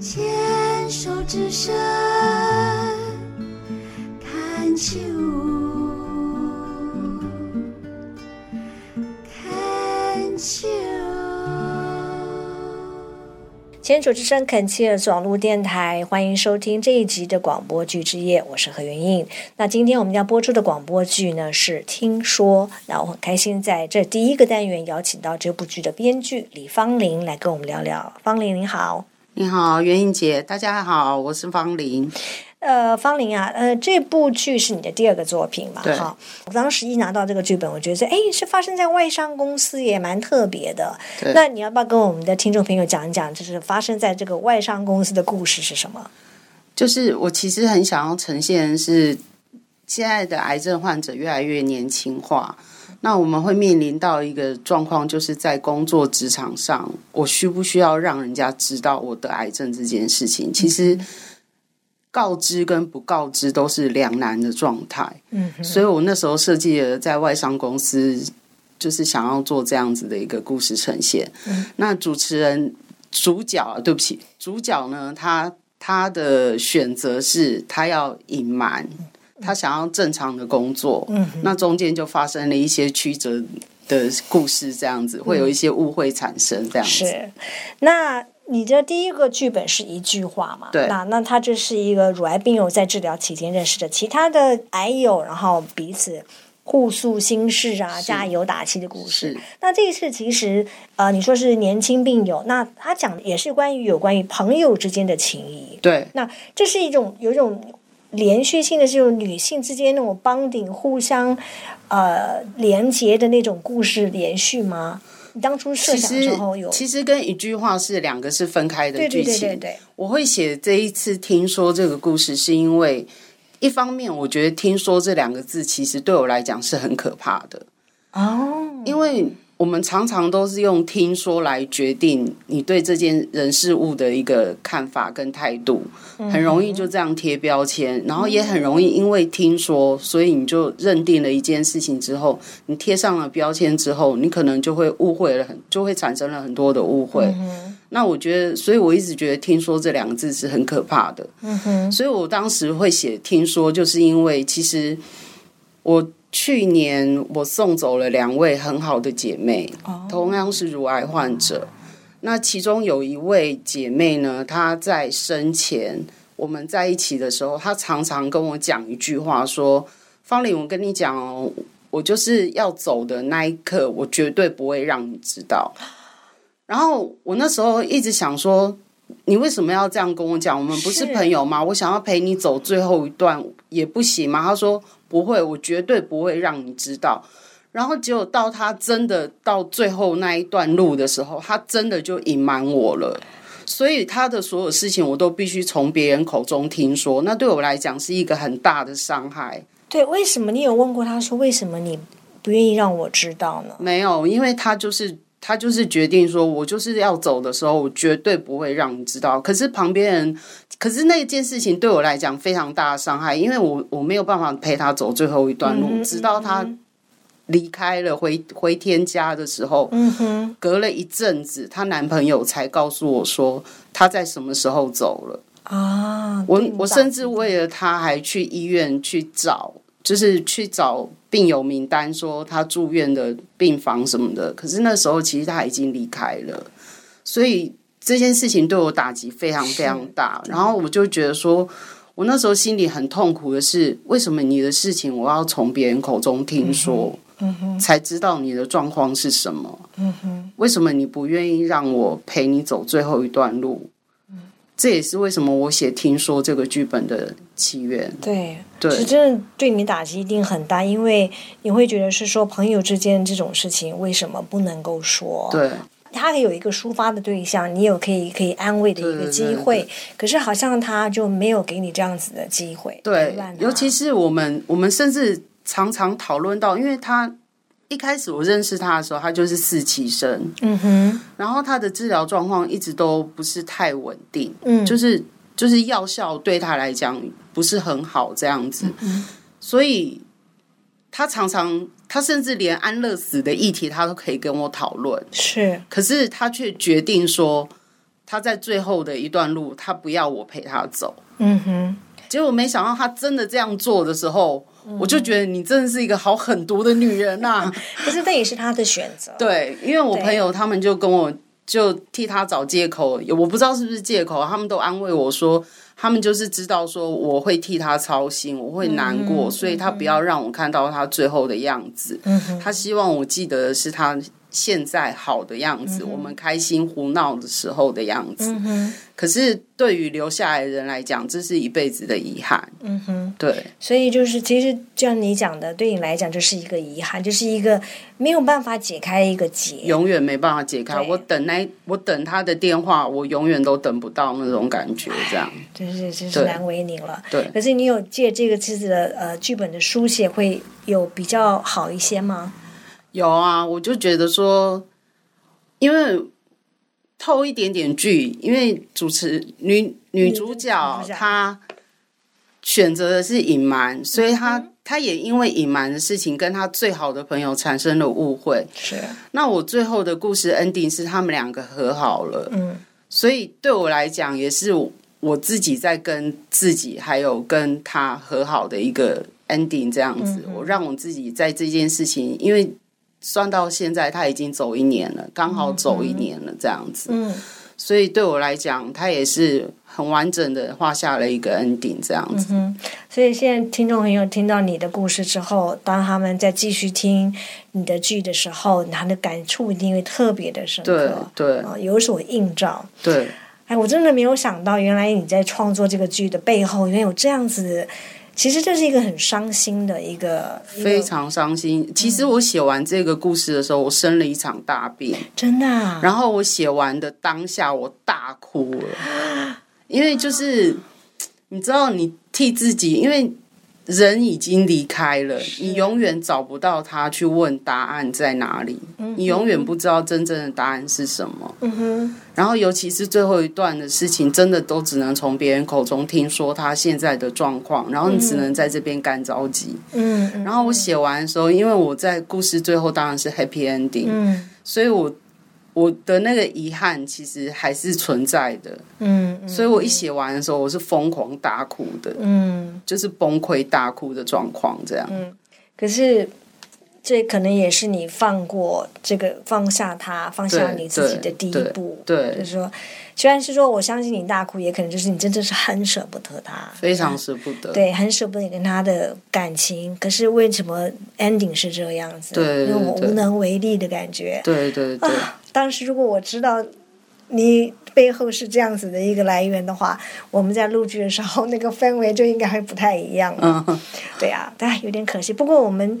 牵手之声天主之声恳切尔网络电台，欢迎收听这一集的广播剧之夜，我是何元印。那今天我们要播出的广播剧呢是《听说》，那我很开心在这第一个单元邀请到这部剧的编剧李芳玲来跟我们聊聊。芳玲您好。你好，袁英姐，大家好，我是芳玲。呃，方玲啊，呃，这部剧是你的第二个作品嘛？对哈，我当时一拿到这个剧本，我觉得，哎，是发生在外商公司，也蛮特别的。那你要不要跟我们的听众朋友讲一讲，就是发生在这个外商公司的故事是什么？就是我其实很想要呈现的是现在的癌症患者越来越年轻化，那我们会面临到一个状况，就是在工作职场上，我需不需要让人家知道我得癌症这件事情？其实告知跟不告知都是两难的状态。嗯，所以我那时候设计了在外商公司，就是想要做这样子的一个故事呈现。那主持人主角啊，对不起，主角呢，他他的选择是他要隐瞒，他想要正常的工作。嗯那中间就发生了一些曲折的故事，这样子会有一些误会产生，这样子。是。那你的第一个剧本是一句话嘛？对那那他这是一个乳癌病友在治疗期间认识的其他的癌友，然后彼此互诉心事啊，加油打气的故事。那这一次其实呃，你说是年轻病友，那他讲的也是关于有关于朋友之间的情谊。对，那这是一种有一种连续性的，这种女性之间那种帮顶、互相呃连结的那种故事连续吗？你当初设其想的时实候有？其实跟一句话是两个是分开的对对剧情。对对对，我会写这一次听说这个故事，是因为一方面，我觉得“听说”这两个字其实对我来讲是很可怕的，哦，因为我们常常都是用听说来决定你对这件人事物的一个看法跟态度，很容易就这样贴标签，然后也很容易因为听说，所以你就认定了一件事情之后，你贴上了标签之后，你可能就会误会了很，就会产生了很多的误会。那我觉得，所以我一直觉得“听说”这两个字是很可怕的。嗯哼，所以我当时会写“听说”，就是因为其实我去年我送走了两位很好的姐妹，同样是乳癌患者。那其中有一位姐妹呢，她在生前我们在一起的时候，她常常跟我讲一句话，说：“方玲，我跟你讲哦，我就是要走的那一刻，我绝对不会让你知道。”然后我那时候一直想说，你为什么要这样跟我讲？我们不是是朋友吗？我想要陪你走最后一段也不行吗？他说不会，我绝对不会让你知道。然后结果到他真的到最后那一段路的时候，他真的就隐瞒我了。所以他的所有事情我都必须从别人口中听说，那对我来讲是一个很大的伤害。对，为什么你有问过他说为什么你不愿意让我知道呢？没有，因为他就是他就是决定说，我就是要走的时候，我绝对不会让你知道。可是旁边人，可是那件事情对我来讲非常大的伤害，因为我我没有办法陪他走最后一段路，嗯直到他离开了回回天家的时候，嗯哼，隔了一阵子，她男朋友才告诉我说他在什么时候走了。啊，我我甚至为了他还去医院去找，就是去找病友名单，说他住院的病房什么的。可是那时候其实他已经离开了，所以这件事情对我打击非常非常大。然后我就觉得说，我那时候心里很痛苦的是，为什么你的事情我要从别人口中听说，嗯哼，才知道你的状况是什么？嗯哼，为什么你不愿意让我陪你走最后一段路？这也是为什么我写《听说》这个剧本的起源。对。对是真的对你打击一定很大，因为你会觉得是说朋友之间这种事情为什么不能够说？对他有一个抒发的对象，你有可以可以安慰的一个对对对机会，可是好像他就没有给你这样子的机会。对尤其是我们，我们甚至常常讨论到，因为他一开始我认识他的时候，他就是四期生，嗯哼，然后他的治疗状况一直都不是太稳定，嗯，就是就是药效对他来讲不是很好这样子，嗯所以他常常，他甚至连安乐死的议题，他都可以跟我讨论。是，可是他却决定说，他在最后的一段路，他不要我陪他走。嗯哼，结果没想到他真的这样做的时候，我就觉得你真的是一个好狠毒的女人呐、可是这也是他的选择。对，因为我朋友他们就跟我就替他找借口，我不知道是不是借口，他们都安慰我说，他们就是知道说我会替他操心，我会难过，所以他不要让我看到他最后的样子。他希望我记得的是他现在好的样子，我们开心胡闹的时候的样子。可是对于留下来的人来讲，这是一辈子的遗憾。嗯哼，对，所以就是，其实就像你讲的，对你来讲就是一个遗憾，就是一个没有办法解开一个结。永远没办法解开。我等那我等他的电话，我永远都等不到那种感觉，这样。真是真是对难为你了。对可是你有借这个次的呃剧本的书写，会有比较好一些吗？有啊，我就觉得说，因为透一点点剧，因为主持女女主角她选择的是隐瞒，所以她、嗯她也因为隐瞒的事情跟她最好的朋友产生了误会。是，那我最后的故事 ending 是他们两个和好了，嗯，所以对我来讲也是我自己在跟自己还有跟他和好的一个 ending 这样子。嗯我让我自己在这件事情，因为算到现在他已经走一年了，刚好走一年了这样子，嗯，所以对我来讲，他也是很完整的画下了一个 ending 这样子。所以现在听众朋友听到你的故事之后，当他们再继续听你的剧的时候，他的感触一定会特别的深对刻，对啊，有所映照。对，哎，我真的没有想到，原来你在创作这个剧的背后，原来有这样子的。其实这是一个很伤心的一个，非常伤心。其实我写完这个故事的时候，我生了一场大病。真的、啊。然后我写完的当下，我大哭了，因为就是你知道，你替自己，因为人已经离开了，你永远找不到他去问答案在哪里，你永远不知道真正的答案是什么。嗯哼，然后尤其是最后一段的事情，真的都只能从别人口中听说他现在的状况，然后你只能在这边干着急。嗯嗯。然后我写完的时候，因为我在故事最后当然是 happy ending，、嗯。所以我我的那个遗憾其实还是存在的。嗯所以我一写完的时候，我是疯狂大哭的，嗯，就是崩溃大哭的状况，这样。嗯可是这可能也是你放过这个放下他，放下你自己的第一对步。对就是说，虽然是说我相信你大哭，也可能就是你真的是很舍不得他，非常舍不得。对，很舍不得你跟他的感情。可是为什么 ending 是这样子？对因为我对无能为力的感觉。对对对当时如果我知道你背后是这样子的一个来源的话，我们在录剧的时候那个氛围就应该会不太一样了。嗯，对啊，但有点可惜。不过我们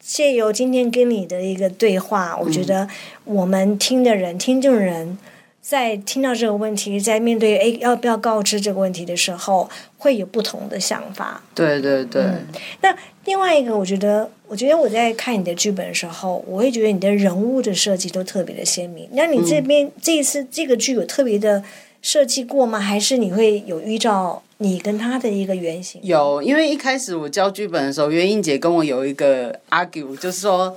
借由今天跟你的一个对话，我觉得我们听的人、听众人。在听到这个问题，在面对诶要不要告知这个问题的时候，会有不同的想法。对对对，那另外一个，我觉得，我觉得我在看你的剧本的时候，我会觉得你的人物的设计都特别的鲜明。那你这边、这一次这个剧有特别的设计过吗？还是你会有依照你跟他的一个原型？有，因为一开始我教剧本的时候，袁英姐跟我有一个 argue，就是说。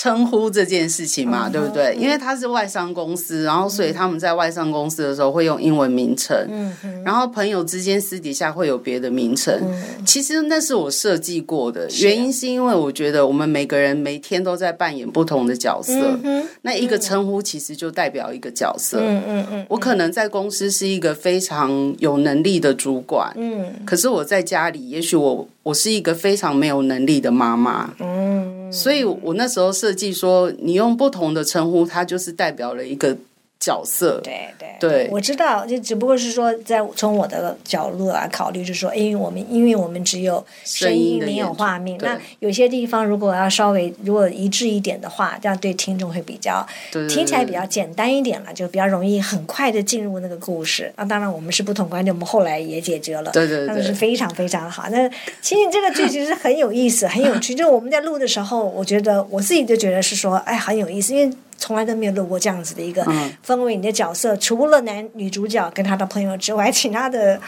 称呼这件事情嘛，对不对？因为他是外商公司，然后所以他们在外商公司的时候会用英文名称，然后朋友之间私底下会有别的名称。其实那是我设计过的，原因是因为我觉得我们每个人每天都在扮演不同的角色，那一个称呼其实就代表一个角色。嗯嗯嗯。我可能在公司是一个非常有能力的主管，嗯。可是我在家里，也许我我是一个非常没有能力的妈妈，嗯，所以我那时候设计说，你用不同的称呼，它就是代表了一个角色。对对对我知道，就只不过是说，在从我的角度来考虑，就是说，因为我们因为我们只有声声音音没有画面，那有些地方如果要稍微如果一致一点的话，这样对听众会比较听起来比较简单一点了，就比较容易很快的进入那个故事。那当然，我们是不同观点，我们后来也解决了，对对对那是非常非常好。那其实这个剧其实很有意思，很有趣。就我们在录的时候，我觉得我自己就觉得是说，哎，很有意思，因为。从来都没有录过这样子的一个嗯氛围，你的角色除了男女主角跟他的朋友之外，其他的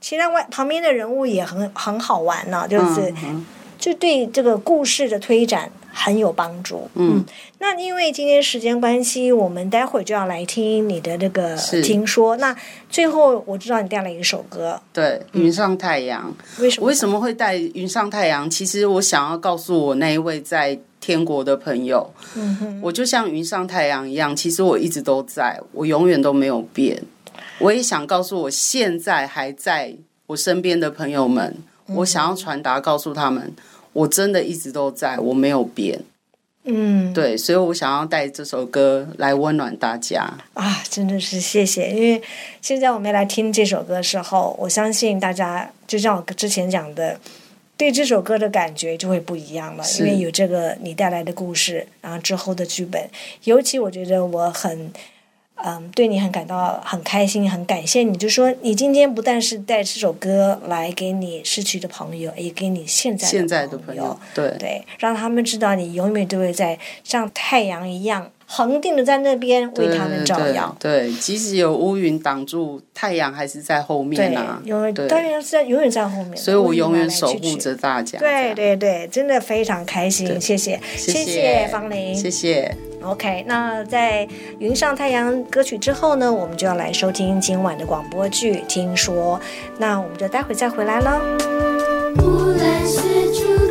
其他外旁边的人物也很很好玩呢、就是。嗯就对这个故事的推展很有帮助。嗯，那因为今天时间关系，我们待会儿就要来听你的这个听说。那最后我知道你带了一首歌，对，云上太阳。为什么？为什么会带云上太阳？其实我想要告诉我那一位在天国的朋友，嗯哼，我就像云上太阳一样，其实我一直都在，我永远都没有变。我也想告诉我现在还在我身边的朋友们，我想要传达告诉他们，我真的一直都在，我没有变。嗯，对，所以我想要带这首歌来温暖大家。啊，真的是谢谢，因为现在我们来听这首歌的时候，我相信大家就像我之前讲的，对这首歌的感觉就会不一样了，因为有这个你带来的故事，然后之后的剧本，尤其我觉得我很。嗯，对你很感到很开心，很感谢你。就说你今天不但是带这首歌来给你失去的朋友，也给你现在现在的的朋友，对对，让他们知道你永远都会在像太阳一样恒定的在那边为他们照耀。对，对即使有乌云挡住，太阳还是在后面啊。永远对太阳是在永远在后面，所以我永远守护着大家。对对对，真的非常开心，谢谢谢谢方玲，谢谢。OK，那在《云上太阳》歌曲之后呢，我们就要来收听今晚的广播剧。听说，那我们就待会再回来喽。无论是